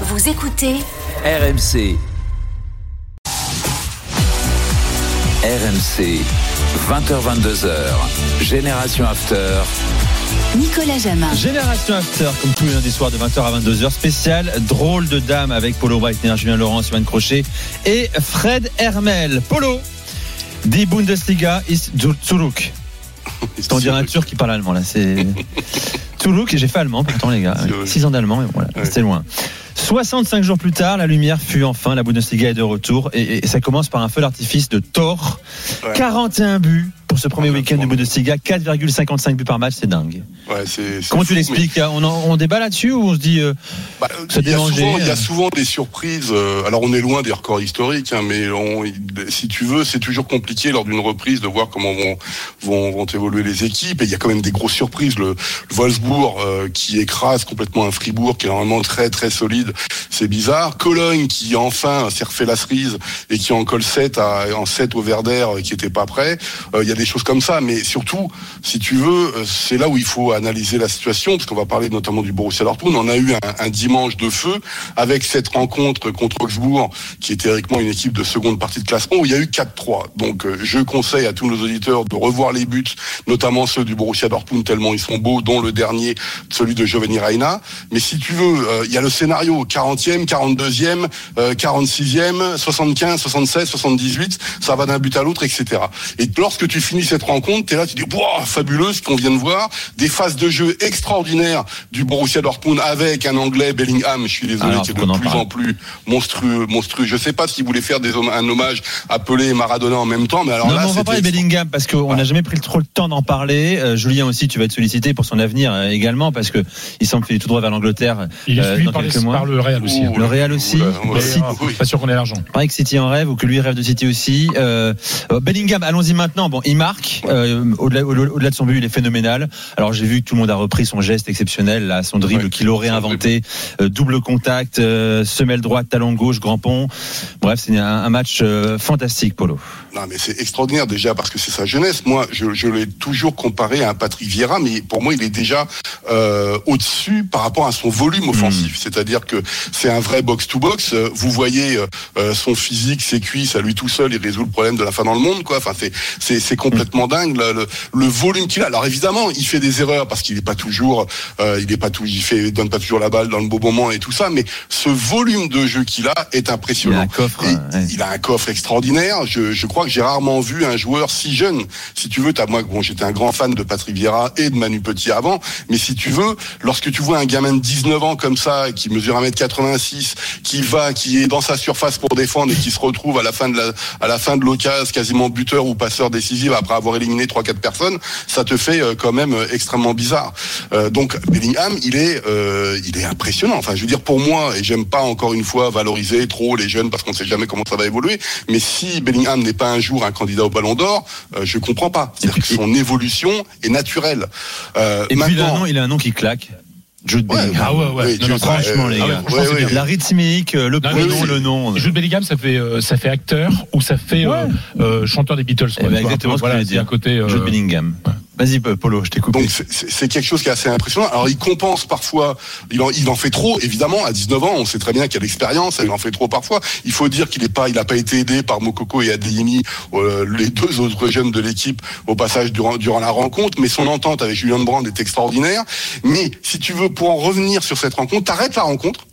Vous écoutez RMC. RMC. 20h22h. Génération After. Nicolas Jamin. Génération After, comme tous les lundis soirs de 20h à 22h, spécial drôle de dame avec Polo Breitner, Julien Laurent, Sylvain Crochet et Fred Hermel. Polo, die Bundesliga ist zurück. C'est on dirait un turc qui parle allemand là. C'est et j'ai fait allemand pourtant les gars. 6 ans d'allemand et voilà, Ouais. c'était loin. 65 jours plus tard, la lumière fut enfin, la Bundesliga est de retour et, et ça commence par un feu d'artifice de Thor. Ouais. 41 buts ce premier week-end de. Bundesliga, 4,55 buts par match, c'est dingue. Ouais, c'est- c'est Comment tu l'expliques On, en- on débat là-dessus ou on se dit euh, bah, se il, y a déranger, souvent, il y euh. a souvent des surprises. euh, alors on est loin des records historiques, hein, mais on- si tu veux, c'est toujours compliqué lors d'une reprise de voir comment vont, vont, vont évoluer les équipes. Et il y a quand même des grosses surprises. Le, le Wolfsburg euh, qui écrase complètement un Fribourg qui est normalement très très solide, c'est bizarre. Cologne qui enfin s'est refait la cerise et qui en colle 7 à, en 7 au Verder euh, qui était pas prêt. Euh, Il y a des comme ça, mais surtout, si tu veux, euh, c'est là où il faut analyser la situation, parce qu'on va parler notamment du Borussia Dortmund. On a eu un, un dimanche de feu avec cette rencontre contre Augsbourg, qui est théoriquement une équipe de seconde partie de classement, où il y a eu 4-3. Donc, euh, je conseille à tous nos auditeurs de revoir les buts, notamment ceux du Borussia Dortmund, tellement ils sont beaux, dont le dernier, celui de Giovanni Reina. Mais si tu veux, euh, il y a le scénario 40e, 42e, euh, 46e, 75, 76, 78, ça va d'un but à l'autre, etc. Et lorsque tu finis cette rencontre, tu es là, tu dis, Wouah, fabuleux ce qu'on vient de voir, des phases de jeu extraordinaires du Borussia Dortmund avec un Anglais, Bellingham, je suis désolé, Alors, qui est de qu'on en plus parle. en plus monstrueux, monstrueux. Je sais pas s'il voulait faire des un hommage à Pelé et Maradona en même temps, mais alors non, là, mais on va parler de Bellingham parce qu'on n'a jamais pris trop le temps d'en parler. Euh, Julien aussi, tu vas être sollicité pour son avenir euh, également parce que il semble qu'il est tout droit vers l'Angleterre. Il est euh, suivi dans par, les- quelques mois. par le Real aussi. Ouh, hein. Le Real aussi. Oula, Mais, ouais. Pas sûr qu'on ait l'argent. Pareil que City en rêve ou que lui rêve de City aussi. Euh, Bellingham, allons-y maintenant. Bon, il marque. Euh, au-delà, au- au-delà de son but, il est phénoménal. Alors j'ai vu que tout le monde a repris son geste exceptionnel, là, son dribble Ouais, qu'il aurait inventé, Euh, double contact, euh, semelle droite, talon gauche, grand pont. Bref, c'est un, un match fantastique, Polo. Non, mais c'est extraordinaire déjà parce que c'est sa jeunesse. Moi, je, je l'ai toujours comparé à un Patrick Vieira, mais pour moi, il est déjà au-dessus par rapport à son volume offensif. C'est-à-dire que c'est un vrai box-to-box. Vous voyez son physique, ses cuisses, à lui tout seul, il résout le problème de la fin dans le monde, quoi. Enfin, c'est c'est c'est complètement dingue le, le, le volume qu'il a. Alors évidemment, il fait des erreurs parce qu'il n'est pas toujours, euh, il est pas tout, il fait, il donne pas toujours la balle dans le beau moment et tout ça. Mais ce volume de jeu qu'il a est Il a impressionnant. un coffre. Et ouais. Il a un coffre extraordinaire. Je, je crois que j'ai rarement vu un joueur si jeune. Si tu veux, t'as moi, bon, j'étais un grand fan de Patrick Vieira et de Manu Petit avant, mais si tu veux, lorsque tu vois un gamin de 19 ans comme ça, qui mesure 1m86, qui va, qui est dans sa surface pour défendre et qui se retrouve à la fin de la, à la fin de l'occasion quasiment buteur ou passeur décisif après avoir éliminé trois quatre personnes, ça te fait euh, quand même euh, extrêmement bizarre. Euh, donc Bellingham, il est, euh, il est impressionnant. Enfin, je veux dire pour moi, et j'aime pas encore une fois valoriser trop les jeunes parce qu'on sait jamais comment ça va évoluer. Mais si Bellingham n'est pas un jour un candidat au Ballon d'Or, euh, je comprends pas. C'est-à-dire que son évolution est naturelle. Euh, Et puis il a, un maintenant, nom, il a un nom qui claque. Jude Ouais, Bellingham. Ah ouais, ouais. Oui, Non, non, franchement, euh, les ah gars. Ouais, c'est ouais. bien. La rythmique, euh, le Non, prénom, oui, le nom. Jude Bellingham, ça fait, euh, ça fait acteur ou ça fait euh, euh, chanteur des Beatles. Eh quoi, ben, vois, un exactement ce que voilà, j'allais c'est dire. un côté. euh, Jude Bellingham. Vas-y, Polo, je t'ai coupé. Donc c'est quelque chose qui est assez impressionnant. Alors il compense parfois, il en, il en fait trop évidemment. À 19 ans, on sait très bien qu'il a l'expérience, il en fait trop parfois. Il faut dire qu'il n'est pas, il n'a pas été aidé par Mokoko et Adeyemi, euh, les deux autres jeunes de l'équipe au passage durant, durant la rencontre. Mais son entente avec Julian Brand est extraordinaire. Mais si tu veux pour en revenir sur cette rencontre, t'arrêtes la rencontre.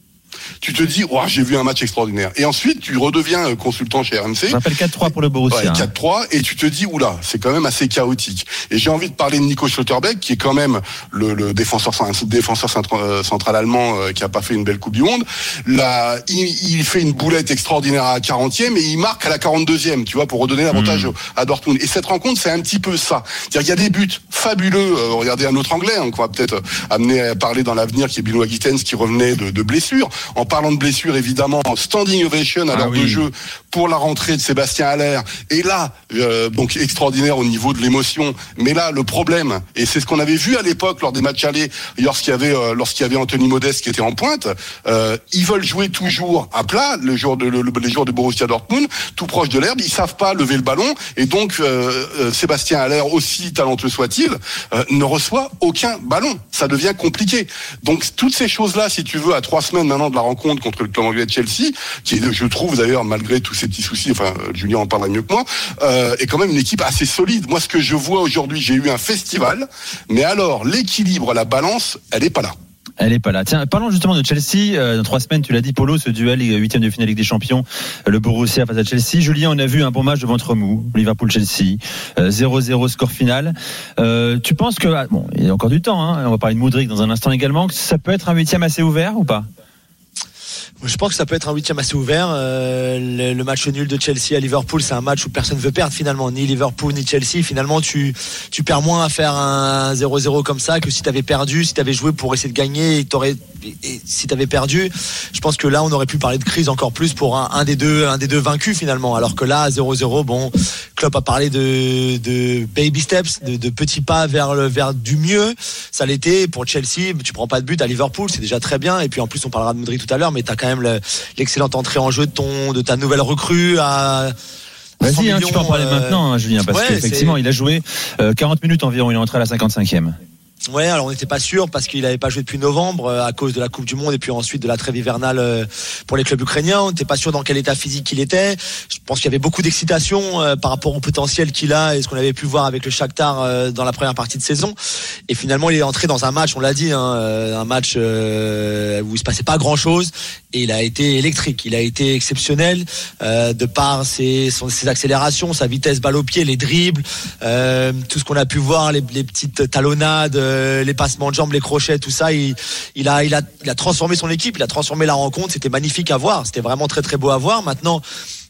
Tu te dis, oh, j'ai vu un match extraordinaire. Et ensuite, tu redeviens euh, consultant chez RMC. Je rappelle 4-3 pour le Borussia. Ouais, hein. 4-3 et tu te dis oula c'est quand même assez chaotique et j'ai envie de parler de Nico Schlotterbeck qui est quand même le, le défenseur défenseur euh, central allemand euh, qui a pas fait une belle coupe du monde là il, il fait une boulette extraordinaire à la 40e et il marque à la 42e tu vois pour redonner l'avantage Hmm. à Dortmund et cette rencontre c'est un petit peu ça il y a des buts fabuleux regardez un autre anglais hein, qu'on va peut-être amener à parler dans l'avenir qui est Bilo Gittens qui revenait de, de blessure en parlant de blessure évidemment standing ovation à Ah l'heure oui. de jeu pour la rentrée de Sébastien Haller. Et là, euh, donc extraordinaire au niveau de l'émotion. Mais là, le problème, et c'est ce qu'on avait vu à l'époque lors des matchs allés, lorsqu'il y avait euh, lorsqu'il y avait Anthony Modeste qui était en pointe, euh, ils veulent jouer toujours à plat le jour de le- le- les joueurs de Borussia Dortmund, tout proche de l'herbe. Ils savent pas lever le ballon, et donc euh, euh, Sébastien Haller, aussi talentueux soit-il, euh, ne reçoit aucun ballon. Ça devient compliqué. Donc toutes ces choses-là, si tu veux, à trois semaines maintenant de la rencontre contre le club anglais de Chelsea, qui est, je trouve d'ailleurs, malgré tous ces petits soucis, enfin, Julien en parlera mieux que moi, euh, est quand même une équipe assez solide. Moi, ce que je vois aujourd'hui, j'ai eu un festival, mais alors, l'équilibre, la balance, elle est pas là. Elle est pas là. Tiens, parlons justement de Chelsea. Euh, dans trois semaines, tu l'as dit, Polo, ce duel huitième de finale Ligue des Champions, le Borussia face à Chelsea. Julien, on a vu un bon match de ventre mou, Liverpool-Chelsea, 0-0 score final. Euh, tu penses que, ah, bon, il y a encore du temps, hein, on va parler de Moudric dans un instant également, que ça peut être un huitième assez ouvert ou pas? Je pense que ça peut être un huitième assez ouvert. Euh, le, match nul de Chelsea à Liverpool, c'est un match où personne veut perdre finalement, ni Liverpool ni Chelsea. Finalement, tu tu perds moins à faire un 0-0 comme ça que si tu avais perdu, si tu avais joué pour essayer de gagner et, et si tu avais perdu. Je pense que là, on aurait pu parler de crise encore plus pour un, un des deux un des deux vaincus finalement. Alors que là, 0-0, bon, Klopp a parlé de, de baby steps, de, de petits pas vers le vers du mieux. Ça l'était pour Chelsea. Tu prends pas de but à Liverpool, c'est déjà très bien. Et puis en plus, on parlera de Modric tout à l'heure, mais t'as quand même l'excellente entrée en jeu de ton de ta nouvelle recrue à Vas-y, hein, tu peux en parler euh... maintenant, hein, Julien, parce ouais, qu'effectivement, il a joué euh, 40 minutes environ. Il est entré à la 55e. Ouais, alors on n'était pas sûr parce qu'il n'avait pas joué depuis novembre euh, à cause de la Coupe du Monde et puis ensuite de la trêve hivernale euh, pour les clubs ukrainiens. On n'était pas sûr dans quel état physique il était. Je pense qu'il y avait beaucoup d'excitation euh, par rapport au potentiel qu'il a et ce qu'on avait pu voir avec le Shakhtar dans la première partie de saison. Et finalement, il est entré dans un match, on l'a dit, hein, un match où il se passait pas grand-chose et il a été électrique. Il a été exceptionnel de par ses, accélérations, sa vitesse balle au pied, les dribbles, tout ce qu'on a pu voir, les petites talonnades euh, les passements de jambes, les crochets, tout ça. Il, il, a, il, a, il a transformé son équipe, il a transformé la rencontre. C'était magnifique à voir. C'était vraiment très très beau à voir. Maintenant,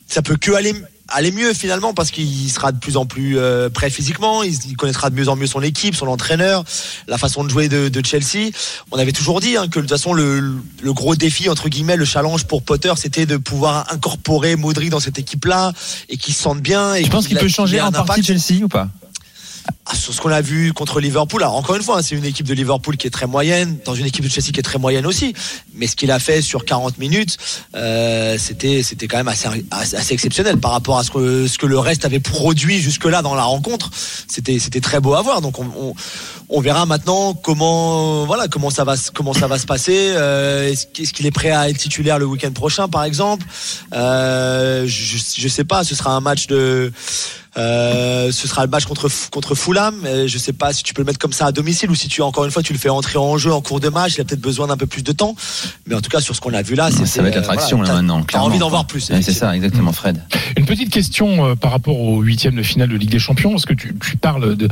ça peut que aller aller mieux finalement parce qu'il sera de plus en plus euh, prêt physiquement, il, il, connaîtra de mieux en mieux son équipe, son entraîneur, la façon de jouer de, de Chelsea. On avait toujours dit hein, que de toute façon le, le, gros défi entre guillemets, le challenge pour Potter, c'était de pouvoir incorporer Modric dans cette équipe-là et qu'il se sente bien. Et tu penses qu'il peut changer en partie Chelsea ou pas? Sur ce qu'on a vu contre Liverpool, alors encore une fois, hein, c'est une équipe de Liverpool qui est très moyenne, dans une équipe de Chelsea qui est très moyenne aussi. Mais ce qu'il a fait sur 40 minutes, euh, c'était c'était quand même assez, assez exceptionnel par rapport à ce que ce que le reste avait produit jusque là dans la rencontre. C'était c'était très beau à voir. Donc on, on, on, verra maintenant comment voilà comment ça va comment ça va se passer. Euh, est-ce, qu'il est prêt à être titulaire le week-end prochain, par exemple? Euh, je, je sais pas. Ce sera un match de euh, ce sera le match contre contre Fulham. Je sais pas si tu peux le mettre comme ça à domicile ou si tu encore une fois tu le fais entrer en jeu en cours de match. Il a peut-être besoin d'un peu plus de temps. Mais en tout cas sur ce qu'on a vu là, c'est ça va être l'attraction voilà, là maintenant. T'as envie d'en voir plus. c'est ça exactement, Fred. Une petite question euh, par rapport au huitième de finale de Ligue des Champions. Est-ce que tu, tu parles de,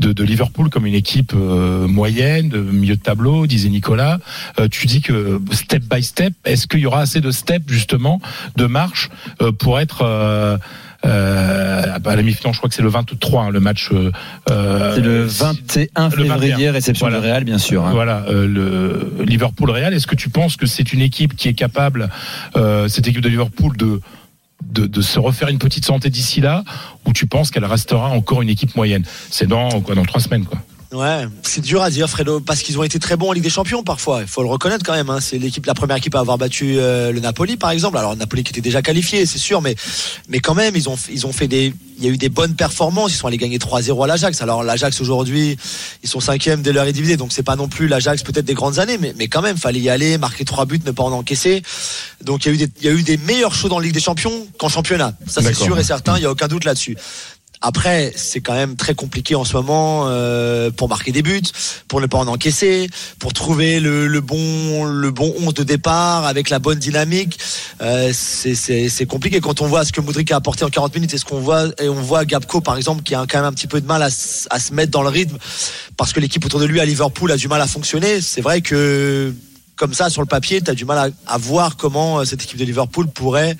de, de Liverpool comme une équipe euh, moyenne, de milieu de tableau, disait Nicolas. Euh, tu dis que step by step, est-ce qu'il y aura assez de steps justement de marche euh, pour être euh, à la mi-finale, je crois que c'est le 23, hein, le match. Euh, c'est le 21 février, réception voilà. du Real, bien sûr. Hein. Voilà, euh, le Liverpool-Real. Est-ce que tu penses que c'est une équipe qui est capable, euh, cette équipe de Liverpool, de de, de, se refaire une petite santé d'ici là, ou tu penses qu'elle restera encore une équipe moyenne? C'est dans quoi, dans trois semaines, quoi. Ouais, c'est dur à dire, Fredo, parce qu'ils ont été très bons en Ligue des Champions parfois. Il faut le reconnaître quand même. Hein. C'est l'équipe, la première équipe à avoir battu euh, le Napoli, par exemple. Alors le Napoli qui était déjà qualifié, c'est sûr, mais mais quand même, ils ont ils ont fait des, il y a eu des bonnes performances. Ils sont allés gagner 3-0 à l'Ajax. Alors l'Ajax aujourd'hui, ils sont cinquième de leur divisée, donc c'est pas non plus l'Ajax peut-être des grandes années, mais mais quand même, fallait y aller, marquer trois buts, ne pas en encaisser. Donc il y a eu des, il y a eu des meilleurs shows dans la Ligue des Champions qu'en championnat. Ça c'est sûr et certain. Il y a aucun doute là-dessus. Après, c'est quand même très compliqué en ce moment euh, pour marquer des buts, pour ne pas en encaisser, pour trouver le, bon le bon 11 de départ avec la bonne dynamique. Euh, c'est compliqué quand on voit ce que Moudric a apporté en 40 minutes et ce qu'on voit et on voit Gabco par exemple qui a quand même un petit peu de mal à, se mettre dans le rythme parce que l'équipe autour de lui à Liverpool a du mal à fonctionner. C'est vrai que comme ça sur le papier, tu as du mal à, à, voir comment euh, cette équipe de Liverpool pourrait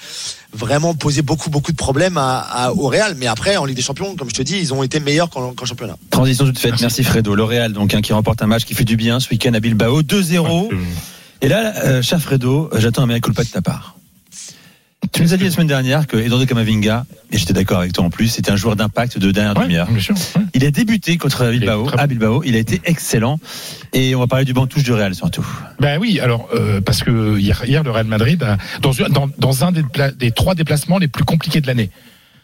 vraiment poser beaucoup beaucoup de problèmes à, à, au Real. Mais après, en Ligue des Champions, comme je te dis, ils ont été meilleurs qu'en qu championnat. Transition toute faite. Merci, Merci Fredo. Le Real, donc hein, qui remporte un match qui fait du bien ce week-end à Bilbao, 2-0. Ouais, Et là, euh, cher Fredo, j'attends un miracle pas de ta part. Tu nous as dit la semaine dernière que Eduardo Camavinga, et j'étais d'accord avec toi en plus, c'était un joueur d'impact de dernière ouais, demi-heure. Ouais. Il a débuté contre Bilbao, à Bilbao, il a été excellent. Et on va parler du banc touche du Real surtout. Ben oui, alors euh, parce que hier, hier, le Real Madrid a, dans, dans, dans un des, des, trois déplacements les plus compliqués de l'année.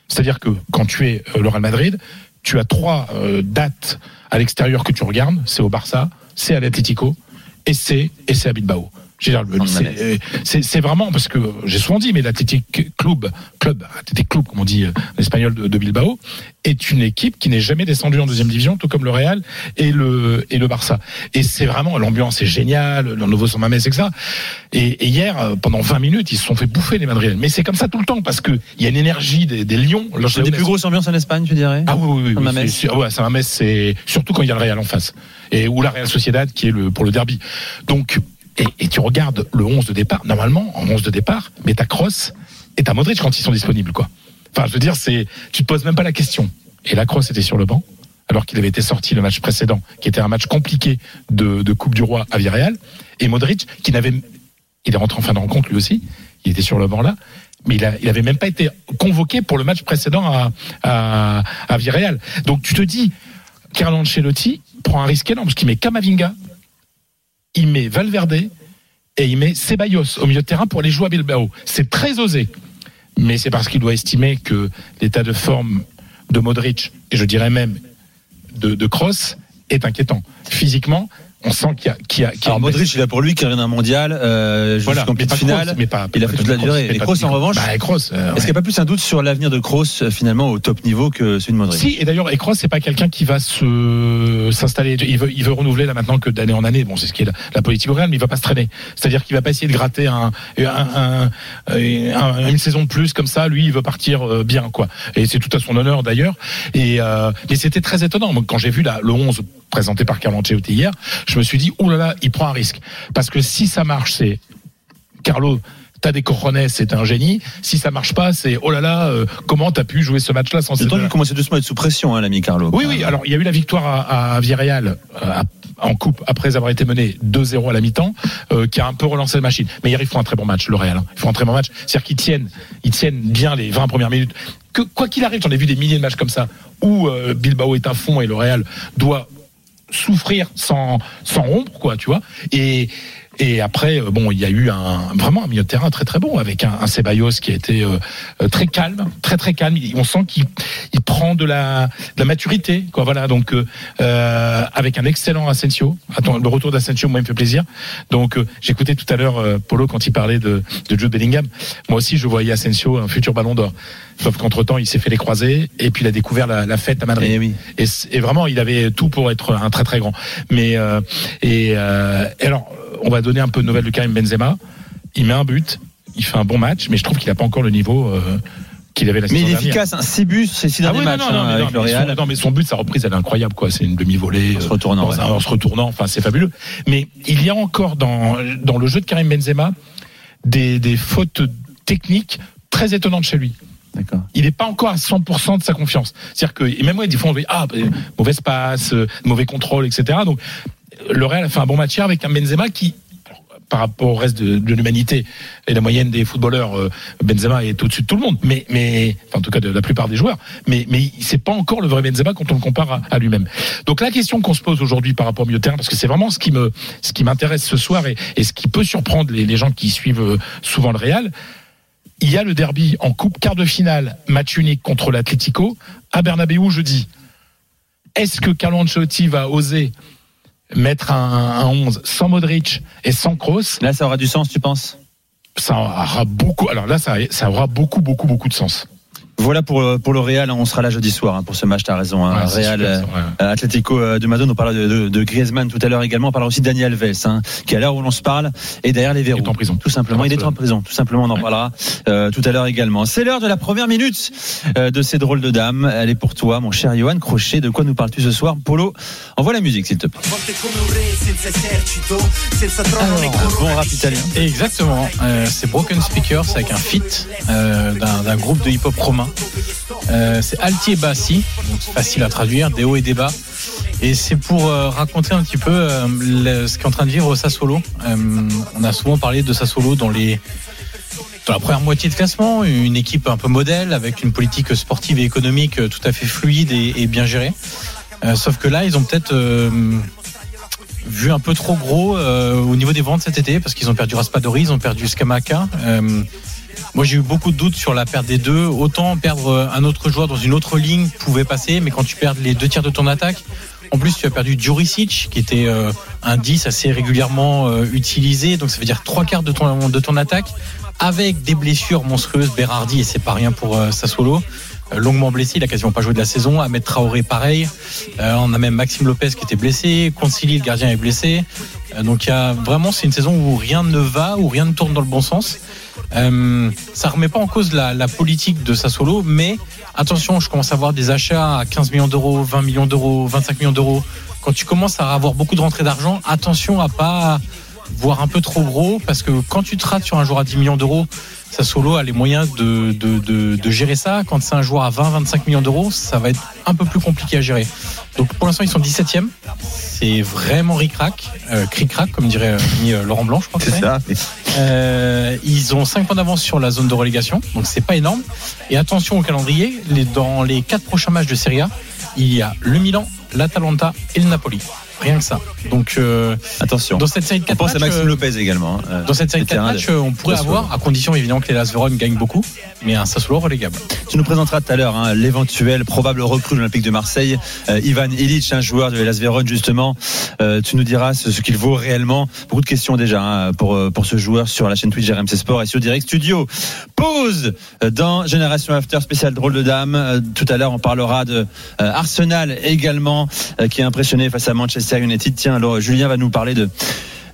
C'est-à-dire que quand tu es euh, le Real Madrid, tu as trois euh, dates à l'extérieur que tu regardes, c'est au Barça, c'est à l'Atlético et c'est et c'est à Bilbao Je veux dire, le- Sans c'est- malaise. c'est c'est vraiment parce que j'ai souvent dit, mais l'Athletic Club, club, Athletic Club, comme on dit euh, en espagnol de, de Bilbao, est une équipe qui n'est jamais descendue en deuxième division, tout comme le Real et le et le Barça. Et c'est vraiment l'ambiance est géniale, le nouveau San Mamés, etc. Et, et hier, euh, pendant 20 minutes, ils se sont fait bouffer les Madrilènes. Mais c'est comme ça tout le temps parce que il y a une énergie des, des Lions. C'est des plus grosses ambiances en Espagne, tu dirais? Ah oui, oui, oui. C'est- ouais, surtout quand il y a le Real en face. Et ou la Real Sociedad qui est le pour le derby. Donc et, tu regardes le 11 de départ. Normalement, en 11 de départ, mais t'as Kroos et t'as Modric quand ils sont disponibles, quoi. Enfin, je veux dire, c'est tu te poses même pas la question. Et la Kroos était sur le banc alors qu'il avait été sorti le match précédent, qui était un match compliqué de, Coupe du Roi à Villarreal, et Modric qui n'avait, il est rentré en fin de rencontre lui aussi, il était sur le banc là, mais il, il avait même pas été convoqué pour le match précédent à, à. Donc tu te dis, Carlo Ancelotti prend un risque énorme parce qu'il met Kamavinga, il met Valverde et il met Ceballos au milieu de terrain pour aller jouer à Bilbao. C'est très osé, mais c'est parce qu'il doit estimer que l'état de forme de Modric et je dirais même de, de Kroos est inquiétant. Physiquement, on sent qu'il y a, qu'il y a, qu'il y a Alors. Modric, il a pour lui qui revient d'un mondial, euh, jusqu'en pas finale. Kroos, mais pas, il a fait toute la Kroos, durée. Et Kroos, en revanche, bah, Kroos, euh, Est-ce qu'il n'y a pas plus un doute sur l'avenir de Kroos euh, finalement au top niveau que celui de Modric? Si, et d'ailleurs, Ekros, c'est pas quelqu'un qui va se s'installer. Il veut, il veut renouveler là maintenant que d'année en année. Bon, c'est ce qui est la, la politique au Real, mais il va pas se traîner. C'est-à-dire qu'il va pas essayer de gratter un, un, un- un- une saison de plus comme ça. Lui, il veut partir euh, bien, quoi. Et c'est tout à son honneur d'ailleurs. Et euh, mais c'était très étonnant. Moi, quand j'ai vu la, le 11 présenté par Carlo Ancelotti hier, je me suis dit, oh là là, il prend un risque. Parce que si ça marche, c'est Carlo, t'as des c'est un génie. Si ça marche pas, c'est oh là là, euh, comment t'as pu jouer ce match-là sans deux-là qu'il commençait doucement à être sous pression, hein, l'ami Carlo. Oui, oui. Alors, il y a eu la victoire à, à Villarreal euh, en coupe après avoir été mené 2-0 à la mi-temps, euh, qui a un peu relancé la machine. Mais hier, ils font un très bon match, le Real. hein. Ils font un très bon match. C'est-à-dire qu'ils tiennent, ils tiennent bien les 20 premières minutes. Que quoi qu'il arrive, j'en ai vu des milliers de matchs comme ça où Bilbao est à fond et le Real doit souffrir sans sans rompre quoi tu vois. Et et après euh, bon il y a eu un vraiment un milieu de terrain très très bon avec un, un Ceballos qui a été euh, euh, très calme très très calme. On sent qu'il il prend de la de la maturité quoi voilà. Donc euh, euh, avec un excellent Asensio. Attends le retour d'Asensio moi il me fait plaisir. Donc euh, j'écoutais tout à l'heure euh, Polo quand il parlait de de Jude Bellingham. Moi aussi je voyais Asensio un futur Ballon d'Or. Sauf qu'entre temps il s'est fait les croisés et puis il a découvert la, la fête à Madrid. Eh oui. et, et vraiment, il avait tout pour être un très très grand. Mais euh, et, euh, et alors, on va donner un peu de nouvelles de Karim Benzema. Il met un but, il fait un bon match, mais je trouve qu'il n'a pas encore le niveau euh, qu'il avait la Mais saison il est dernière. efficace, hein. 6 buts, c'est 6 Ah derniers matchs hein, mais avec le mais son, Real. non, mais son but, sa reprise, elle est incroyable, quoi. C'est une demi-volée. En se retournant, dans ouais. un- en se retournant. Enfin, c'est fabuleux. Mais il y a encore dans, dans le jeu de Karim Benzema des, des fautes techniques très étonnantes chez lui il n'est pas encore à 100% de sa confiance. C'est-à-dire que, et même moi, des fois, on dit, ah, euh, mauvaise passe, euh, mauvais contrôle, etc. Donc, le Real a fait un bon match hier avec un Benzema qui, par rapport au reste de, l'humanité et la moyenne des footballeurs, euh, Benzema est au-dessus de tout le monde, mais, mais, en tout cas de la plupart des joueurs, mais, mais c'est pas encore le vrai Benzema quand on le compare à, lui-même. Donc la question qu'on se pose aujourd'hui par rapport au milieu de terrain, parce que c'est vraiment ce qui me, ce qui m'intéresse ce soir et, ce qui peut surprendre les, les gens qui suivent euh, souvent le Real, il y a le derby en coupe quart de finale, match unique contre l'Atlético à Bernabeu jeudi. Est-ce que Carlo Ancelotti va oser mettre un, un 11 sans Modric et sans Kroos Là, ça aura du sens, tu penses? Ça aura beaucoup. Alors là, ça, ça aura beaucoup, beaucoup, beaucoup de sens. Voilà pour, euh, pour le Real, hein, on sera là jeudi soir hein, pour ce match, t'as raison. Hein, Ouais, Real, super, euh, ouais. euh, Atlético euh, de Madrid, on parlera de, de, de Griezmann tout à l'heure également, on parlera aussi de Daniel Alves, hein, qui à l'heure où l'on se parle est derrière les verrous. Il est en prison. Tout simplement, il est en prison, tout simplement, on en parlera euh, tout à l'heure également. C'est l'heure de la première minute euh, de ces drôles de dames. Elle est pour toi, mon cher Johan Crochet. De quoi nous parles-tu ce soir Polo, envoie la musique s'il te plaît. Alors, bon rap italien. Exactement. Euh, c'est Broken Speakers avec un feat euh, d'un d'un groupe de hip-hop romain. Euh, c'est Alti et Bassi, facile à traduire, des hauts et des bas. Et c'est pour euh, raconter un petit peu euh, ce qu'est en train de vivre Sassolo. On a souvent parlé de Sassolo dans les dans la première moitié de classement, une équipe un peu modèle avec une politique sportive et économique tout à fait fluide et, et bien gérée. Sauf que là, ils ont peut-être vu un peu trop gros au niveau des ventes cet été parce qu'ils ont perdu Raspadori, ils ont perdu Skamaka. Moi, j'ai eu beaucoup de doutes sur la perte des deux. Autant perdre euh, un autre joueur dans une autre ligne pouvait passer, mais quand tu perds les deux tiers de ton attaque, en plus, tu as perdu Juricic, qui était euh, un 10 assez régulièrement euh, utilisé. Donc ça veut dire trois quarts de ton, de ton attaque avec des blessures monstrueuses. Berardi, et c'est pas rien pour euh, Sassuolo. euh, Longuement blessé, il a quasiment pas joué de la saison. Ahmed Traoré, pareil. Euh, on a même Maxime Lopez qui était blessé. Concili, le gardien, est blessé. Donc il y a vraiment, c'est une saison où rien ne va, où rien ne tourne dans le bon sens. Euh, ça remet pas en cause la, la politique de Sassuolo, mais attention, je commence à voir des achats à 15 millions d'euros, 20 millions d'euros, 25 millions d'euros. Quand tu commences à avoir beaucoup de rentrées d'argent, attention à pas voir un peu trop gros, parce que quand tu te rates sur un joueur à 10 millions d'euros, Sassuolo a les moyens de, de, de, de gérer ça. Quand c'est un joueur à 20-25 millions d'euros, ça va être un peu plus compliqué à gérer. Donc pour l'instant, ils sont 17e. C'est vraiment ric-rac, euh, cric-crac, comme dirait euh, euh, Laurent Blanc, je crois C'est ça. Euh, ils ont 5 points d'avance sur la zone de relégation, donc c'est pas énorme. Et attention au calendrier, dans les 4 prochains matchs de Serie A, il y a le Milan, l'Atalanta et le Napoli. Rien que ça. Donc euh, Attention. dans cette série de On 4 pense à Maxime euh, Lopez également. hein. Dans cette série de 4 vétéran matchs, euh, on pourrait Sassuolo. avoir, à condition évidemment que les Las Vérone gagnent beaucoup, mais un Sassuolo relégable. Tu nous présenteras tout à l'heure hein, l'éventuel probable recrue de l'Olympique de Marseille, euh, Ivan Illich, un joueur de Las Vérone justement. Euh, tu nous diras ce, ce qu'il vaut réellement. Beaucoup de questions déjà hein, pour pour ce joueur sur la chaîne Twitch RMC Sport et sur Direct Studio. Pause dans Génération After spécial drôle de dame. Tout à l'heure, on parlera de Arsenal également qui est impressionné face à Manchester United. Tiens, alors Julien va nous parler de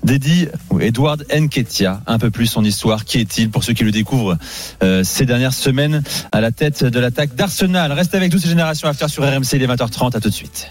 d'Eddie Edward Nketiah. Un peu plus son histoire. Qui est-il? Pour ceux qui le découvrent euh, ces dernières semaines à la tête de l'attaque d'Arsenal Reste avec nous, ces générations After sur RMC, il est 20h30. À tout de suite.